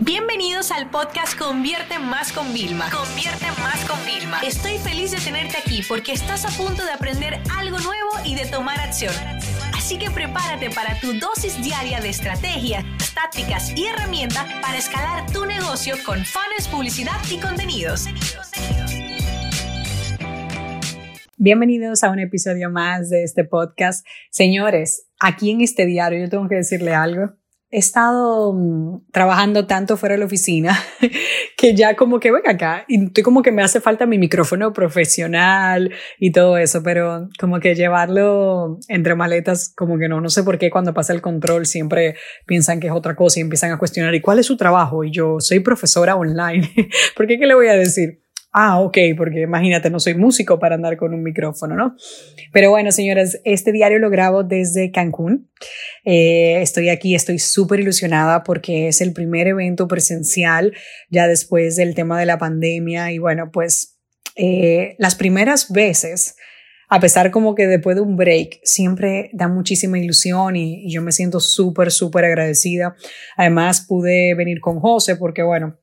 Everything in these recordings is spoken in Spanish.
Bienvenidos al podcast Convierte Más con Vilma. Convierte Más con Vilma. Estoy feliz de tenerte aquí porque estás a punto de aprender algo nuevo y de tomar acción. Así que prepárate para tu dosis diaria de estrategias, tácticas y herramientas para escalar tu negocio con fans, publicidad y contenidos. Bienvenidos a un episodio más de este podcast. Señores, aquí en este diario yo tengo que decirle algo he estado mm, trabajando tanto fuera de la oficina que ya como que venga acá y estoy como que me hace falta mi micrófono profesional y todo eso, pero como que llevarlo entre maletas como que no, no sé por qué cuando pasa el control siempre piensan que es otra cosa y empiezan a cuestionar, ¿y cuál es su trabajo? Y yo soy profesora online, ¿por qué qué le voy a decir? Ah, ok, porque imagínate, no soy músico para andar con un micrófono, ¿no? Pero bueno, señoras, este diario lo grabo desde Cancún. Eh, estoy aquí, estoy súper ilusionada porque es el primer evento presencial ya después del tema de la pandemia y bueno, pues eh, las primeras veces a pesar como que después de un break siempre da muchísima ilusión y, yo me siento súper, súper agradecida. Además pude venir con José porque bueno,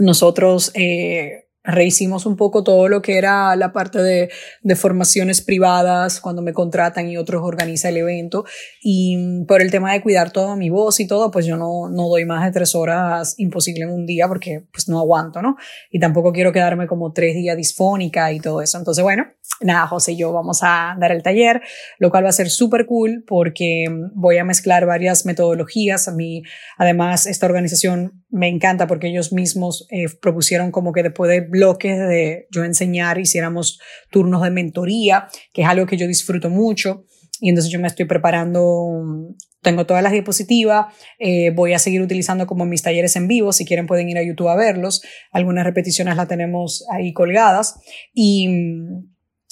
nosotros eh, rehicimos un poco todo lo que era la parte de, de, formaciones privadas cuando me contratan y otros organiza el evento. Y por el tema de cuidar toda mi voz y todo pues yo no, no doy más de tres horas imposible en un día porque pues no aguanto no y tampoco quiero quedarme como tres días disfónica y todo eso. Entonces bueno nada, José y yo vamos a dar el taller, lo cual va a ser súper cool porque voy a mezclar varias metodologías. A mí, además, esta organización me encanta porque ellos mismos eh, propusieron como que después de bloques de yo enseñar, hiciéramos turnos de mentoría, que es algo que yo disfruto mucho. Y entonces yo me estoy preparando, tengo todas las diapositivas, eh, voy a seguir utilizando como mis talleres en vivo, si quieren pueden ir a YouTube a verlos, algunas repeticiones las tenemos ahí colgadas y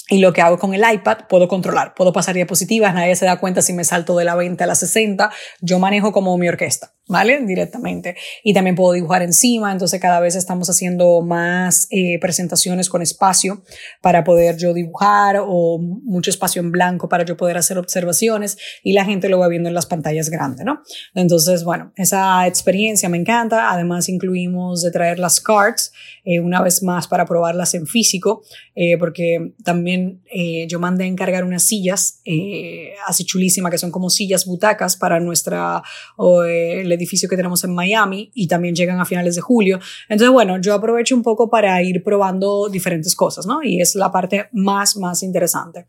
y lo que hago con el iPad, puedo controlar, puedo pasar diapositivas, nadie se da cuenta si me salto de la 20 a la 60, yo manejo como mi orquesta. ¿Vale? Directamente. Y también puedo dibujar encima, entonces cada vez estamos haciendo más eh, presentaciones con espacio para poder yo dibujar o mucho espacio en blanco para yo poder hacer observaciones y la gente lo va viendo en las pantallas grandes, ¿no? Entonces, bueno, esa experiencia me encanta. Además, incluimos de traer las cards eh, una vez más para probarlas en físico, eh, porque también yo mandé a encargar unas sillas así chulísimas que son como sillas butacas para nuestra edificio que tenemos en Miami y también llegan a finales de julio. Entonces, bueno, yo aprovecho un poco para ir probando diferentes cosas, ¿no? Y es la parte más, más interesante.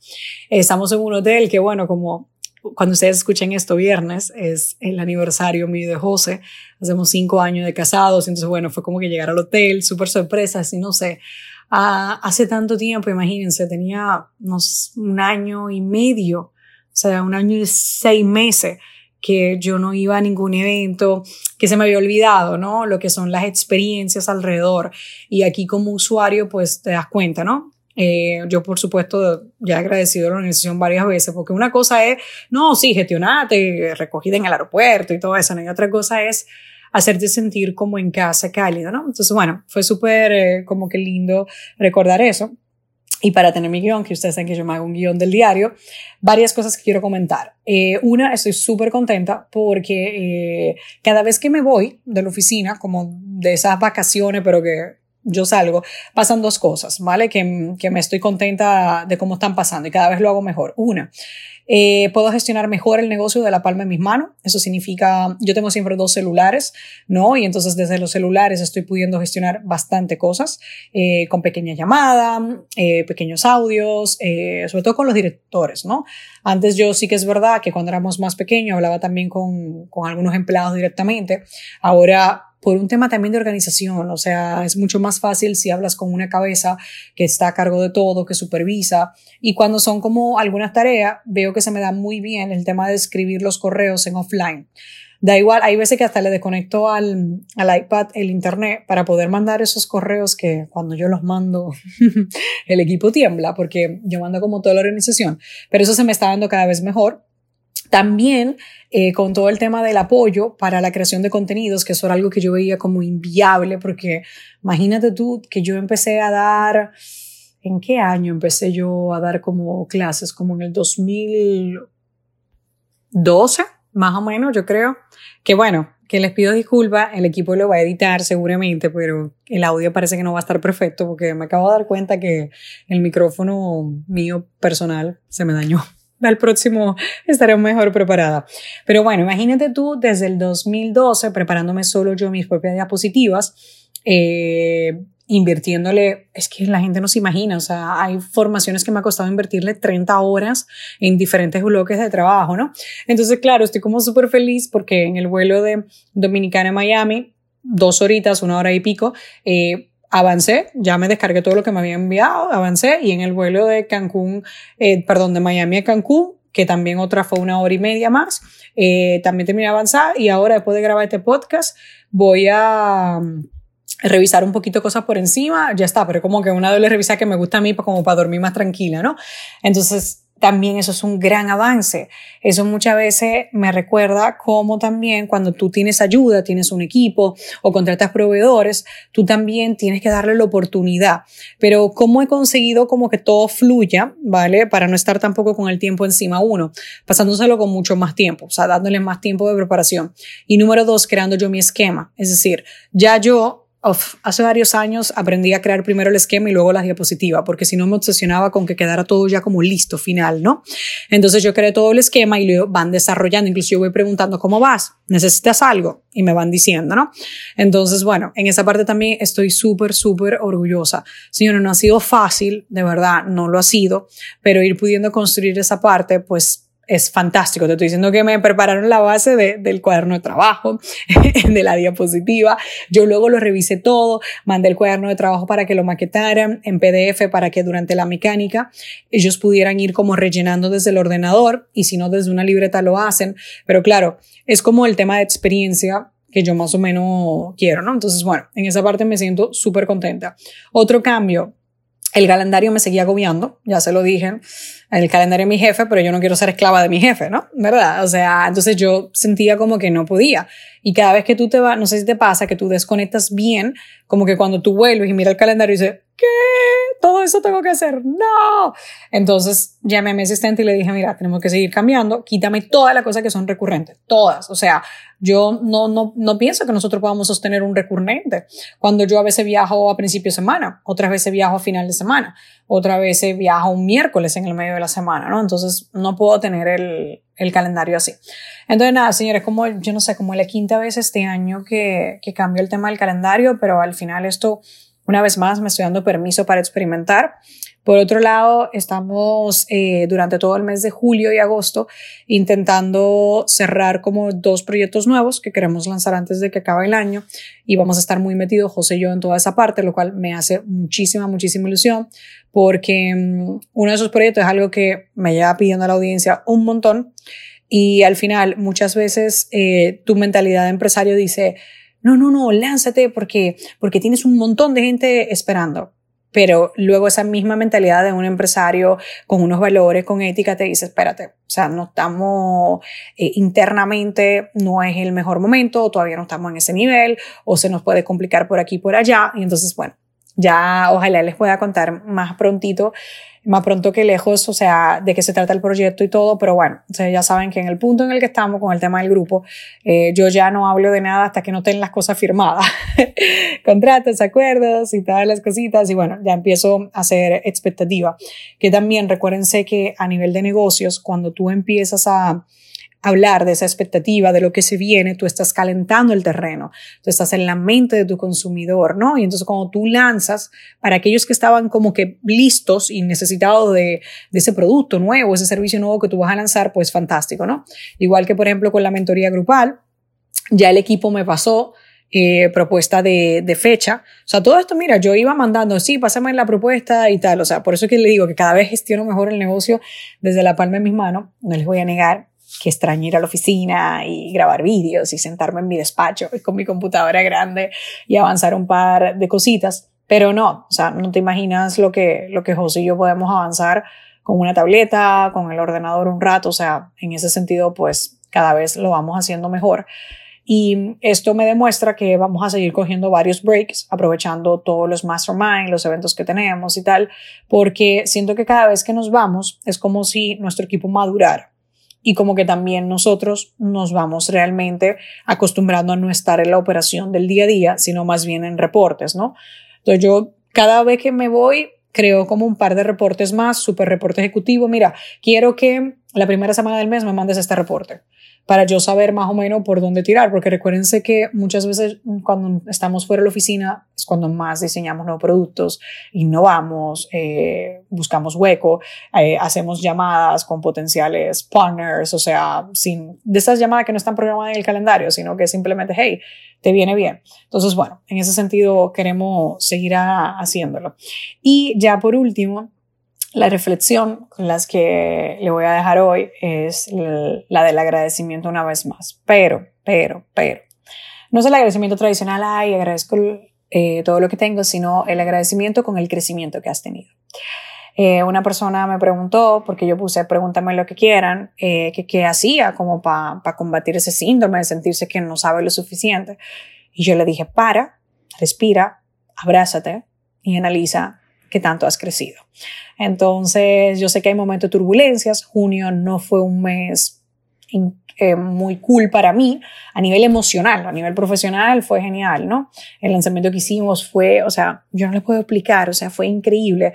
Estamos en un hotel que, bueno, como cuando ustedes escuchen esto viernes, es el aniversario mío de José. Hacemos cinco años de casados, entonces, bueno, fue como que llegar al hotel, súper sorpresa, así no sé. Ah, hace tanto tiempo, imagínense, tenía unos, un año y medio, o sea, un año y seis meses que yo no iba a ningún evento, que se me había olvidado, ¿no? Lo que son las experiencias alrededor. Y aquí como usuario, pues te das cuenta, ¿no? Eh, yo, por supuesto, ya he agradecido a la organización varias veces, porque una cosa es, no, sí, gestionate, recogida en el aeropuerto y todo eso, ¿no? Y otra cosa es hacerte sentir como en casa, cálido, ¿no? Entonces, bueno, fue súper eh, como que lindo recordar eso. Y para tener mi guion, que ustedes saben que yo me hago un guion del diario, varias cosas que quiero comentar. Eh, una, estoy súper contenta porque eh, cada vez que me voy de la oficina, como de esas vacaciones, pero que yo salgo, pasan dos cosas, ¿vale? Que, que me estoy contenta de cómo están pasando y cada vez lo hago mejor. Una, eh, puedo gestionar mejor el negocio de la palma de mis manos. Eso significa, yo tengo siempre dos celulares, ¿no? Y entonces desde los celulares estoy pudiendo gestionar bastante cosas, eh, con pequeñas llamadas, eh, pequeños audios, eh, sobre todo con los directores, ¿no? Antes yo sí que es verdad que cuando éramos más pequeños hablaba también con, con algunos empleados directamente. Ahora por un tema también de organización, o sea, es mucho más fácil si hablas con una cabeza que está a cargo de todo, que supervisa, y cuando son como algunas tareas, veo que se me da muy bien el tema de escribir los correos en offline. Da igual, hay veces que hasta le desconecto al, al iPad el internet para poder mandar esos correos que cuando yo los mando el equipo tiembla porque yo mando como toda la organización, pero eso se me está dando cada vez mejor también eh, con todo el tema del apoyo para la creación de contenidos, que eso era algo que yo veía como inviable, porque imagínate tú que yo empecé a dar, ¿en qué año empecé yo a dar como clases? Como en el 2012, más o menos, yo creo. Que bueno, que les pido disculpas, el equipo lo va a editar seguramente, pero el audio parece que no va a estar perfecto porque me acabo de dar cuenta que el micrófono mío personal se me dañó. Al próximo estaré mejor preparada. Pero bueno, imagínate tú desde el 2012 preparándome solo yo mis propias diapositivas. Eh, invirtiéndole, es que la gente no se imagina, o sea, hay formaciones que me ha costado invertirle 30 horas en diferentes bloques de trabajo, ¿no? Entonces, claro, estoy como súper feliz porque en el vuelo de Dominicana a Miami, dos horitas, una hora y pico, eh, avancé, ya me descargué todo lo que me había enviado, avancé y en el vuelo de Cancún, eh, perdón, de Miami a Cancún, que también otra fue una hora y media más, eh, también terminé de avanzar y ahora después de grabar este podcast voy a revisar un poquito cosas por encima, ya está, pero como que una doble revisa que me gusta a mí como para dormir más tranquila, ¿no? Entonces, también eso es un gran avance. Eso muchas veces me recuerda como también cuando tú tienes ayuda, tienes un equipo o contratas proveedores, tú también tienes que darle la oportunidad. Pero cómo he conseguido como que todo fluya, ¿vale? Para no estar tampoco con el tiempo encima uno, pasándoselo con mucho más tiempo, o sea, dándole más tiempo de preparación. Y número dos, creando yo mi esquema. Es decir, ya yo hace varios años aprendí a crear primero el esquema y luego la diapositiva, porque si no me obsesionaba con que quedara todo ya como listo, final, ¿no? Entonces yo creé todo el esquema y lo van desarrollando. Incluso yo voy preguntando, ¿cómo vas? ¿Necesitas algo? Y me van diciendo, ¿no? Entonces, bueno, en esa parte también estoy súper, súper orgullosa. Señora, no ha sido fácil, de verdad, no lo ha sido, pero ir pudiendo construir esa parte, pues es fantástico. Te estoy diciendo que me prepararon la base de, del cuaderno de trabajo, de la diapositiva. Yo luego lo revisé todo, mandé el cuaderno de trabajo para que lo maquetaran en PDF para que durante la mecánica ellos pudieran ir como rellenando desde el ordenador y si no desde una libreta lo hacen. Pero claro, es como el tema de experiencia que yo más o menos quiero, ¿no? Entonces, bueno, en esa parte me siento súper contenta. Otro cambio, el calendario me seguía agobiando, ya se lo dije, el calendario de mi jefe, pero yo no quiero ser esclava de mi jefe, ¿no? ¿Verdad? O sea, entonces yo sentía como que no podía. Y cada vez que tú te vas, no sé si te pasa, que tú desconectas bien, como que cuando tú vuelves y miras el calendario y dices, ¿qué? Todo eso tengo que hacer. No. Entonces llamé a mi asistente y le dije, mira, tenemos que seguir cambiando, quítame todas las cosas que son recurrentes, todas. O sea, yo no, no, no pienso que nosotros podamos sostener un recurrente. Cuando yo a veces viajo a principio de semana, otras veces viajo a final de semana, otras veces viajo un miércoles en el medio de la semana, ¿no? Entonces no puedo tener el, el calendario así. Entonces nada, señores, como yo no sé, como la quinta vez este año que, que cambio el tema del calendario, pero al final esto, una vez más, me estoy dando permiso para experimentar. Por otro lado, estamos eh, durante todo el mes de julio y agosto intentando cerrar como dos proyectos nuevos que queremos lanzar antes de que acabe el año y vamos a estar muy metidos, José y yo, en toda esa parte, lo cual me hace muchísima, muchísima ilusión porque um, uno de esos proyectos es algo que me lleva pidiendo la audiencia un montón y al final muchas veces eh, tu mentalidad de empresario dice, no, no, no, lánzate porque, porque tienes un montón de gente esperando. Pero luego esa misma mentalidad de un empresario con unos valores, con ética, te dice, espérate, o sea, no estamos eh, internamente, no es el mejor momento, todavía no estamos en ese nivel, o se nos puede complicar por aquí por allá, y entonces, bueno, ya ojalá les pueda contar más prontito más pronto que lejos, o sea, de qué se trata el proyecto y todo, pero bueno, ya saben que en el punto en el que estamos con el tema del grupo, eh, yo ya no hablo de nada hasta que no tengan las cosas firmadas, contratos, acuerdos y todas las cositas, y bueno, ya empiezo a hacer expectativa, que también recuérdense que a nivel de negocios, cuando tú empiezas a hablar de esa expectativa, de lo que se viene, tú estás calentando el terreno, tú estás en la mente de tu consumidor, ¿no? Y entonces cuando tú lanzas, para aquellos que estaban como que listos y necesitados de, de ese producto nuevo, ese servicio nuevo que tú vas a lanzar, pues fantástico, ¿no? Igual que por ejemplo con la mentoría grupal, ya el equipo me pasó eh, propuesta de, de, fecha. O sea, todo esto, mira, yo iba mandando, sí, pásame la propuesta y tal. O sea, por eso es que le digo que cada vez gestiono mejor el negocio desde la palma de mis manos. No les voy a negar que extraño ir a la oficina y grabar vídeos y sentarme en mi despacho con mi computadora grande y avanzar un par de cositas. Pero no, o sea, no te imaginas lo que, lo que José y yo podemos avanzar con una tableta, con el ordenador un rato. O sea, en ese sentido, pues cada vez lo vamos haciendo mejor. Y esto me demuestra que vamos a seguir cogiendo varios breaks, aprovechando todos los mastermind, los eventos que tenemos y tal, porque siento que cada vez que nos vamos es como si nuestro equipo madurara y como que también nosotros nos vamos realmente acostumbrando a no estar en la operación del día a día, sino más bien en reportes, ¿no? Entonces yo cada vez que me voy creo como un par de reportes más, super reporte ejecutivo, mira, quiero que la primera semana del mes me mandes este reporte para yo saber más o menos por dónde tirar, porque recuérdense que muchas veces cuando estamos fuera de la oficina es cuando más diseñamos nuevos productos, innovamos, eh, buscamos hueco, eh, hacemos llamadas con potenciales partners, o sea, sin, de esas llamadas que no están programadas en el calendario, sino que simplemente, hey, te viene bien. Entonces, bueno, en ese sentido queremos seguir haciéndolo. Y ya por último, la reflexión con las que le voy a dejar hoy es la del agradecimiento una vez más. Pero, pero, pero. No es el agradecimiento tradicional, ay, agradezco eh, todo lo que tengo, sino el agradecimiento con el crecimiento que has tenido. Eh, una persona me preguntó, porque yo puse pregúntame lo que quieran, eh, que qué hacía como para combatir ese síndrome de sentirse que no sabe lo suficiente. Y yo le dije, para, respira, abrázate y analiza qué tanto has crecido. Entonces, yo sé que hay momentos de turbulencias. Junio no fue un mes eh, muy cool para mí a nivel emocional, a nivel profesional fue genial, ¿no? El lanzamiento que hicimos fue, o sea, yo no le puedo explicar, o sea, fue increíble.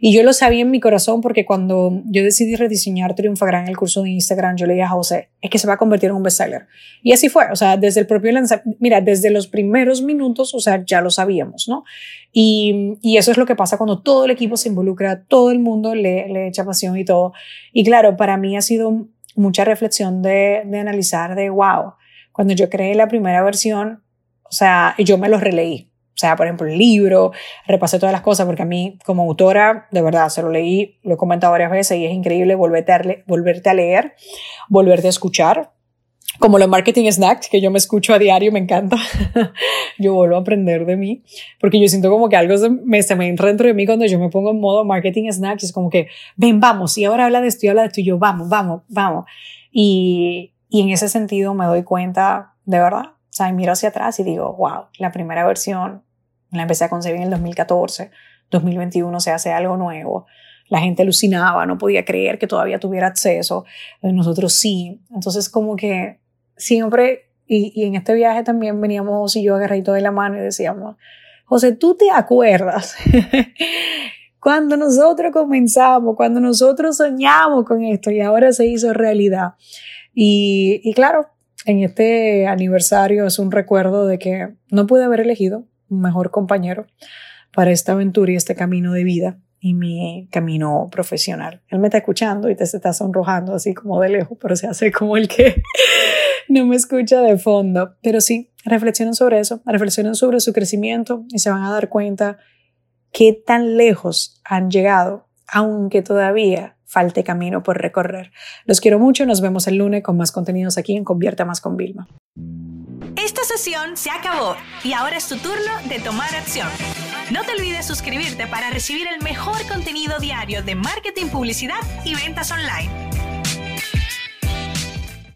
Y yo lo sabía en mi corazón porque cuando yo decidí rediseñar Triunfagram, el curso de Instagram, yo le dije a José, es que se va a convertir en un bestseller. Y así fue, o sea, desde el propio lanzamiento, mira, desde los primeros minutos, o sea, ya lo sabíamos, ¿no? Y, y, eso es lo que pasa cuando todo el equipo se involucra, todo el mundo le, le echa pasión y todo. Y claro, para mí ha sido mucha reflexión de, de analizar de, wow, cuando yo creé la primera versión, o sea, yo me los releí. O sea, por ejemplo, el libro, repasé todas las cosas, porque a mí como autora, de verdad, se lo leí, lo he comentado varias veces y es increíble volverte a, volverte a leer, volverte a escuchar, como los marketing snacks que yo me escucho a diario, me encanta. yo vuelvo a aprender de mí, porque yo siento como que algo se me, se me entra dentro de mí cuando yo me pongo en modo marketing snacks. Es como que, ven, vamos, y ahora habla de esto y habla de esto, y yo, vamos, vamos, vamos. Y, y en ese sentido me doy cuenta, de verdad, o sea, miro hacia atrás y digo, wow, la primera versión la empecé a concebir en el 2014, 2021 se hace algo nuevo la gente alucinaba, no podía creer que todavía tuviera acceso, nosotros sí. Entonces como que siempre, y, y en este viaje también veníamos y yo agarradito de la mano y decíamos, José, ¿tú te acuerdas? cuando nosotros comenzamos, cuando nosotros soñamos con esto y ahora se hizo realidad. Y, y claro, en este aniversario es un recuerdo de que no pude haber elegido un mejor compañero para esta aventura y este camino de vida y mi camino profesional. Él me está escuchando y te se está sonrojando así como de lejos, pero se hace como el que no me escucha de fondo. Pero sí, reflexionen sobre eso, reflexionen sobre su crecimiento y se van a dar cuenta qué tan lejos han llegado, aunque todavía falte camino por recorrer. Los quiero mucho, nos vemos el lunes con más contenidos aquí en Convierta Más con Vilma. Esta sesión se acabó y ahora es tu turno de tomar acción. No te olvides suscribirte para recibir el mejor contenido diario de marketing, publicidad y ventas online.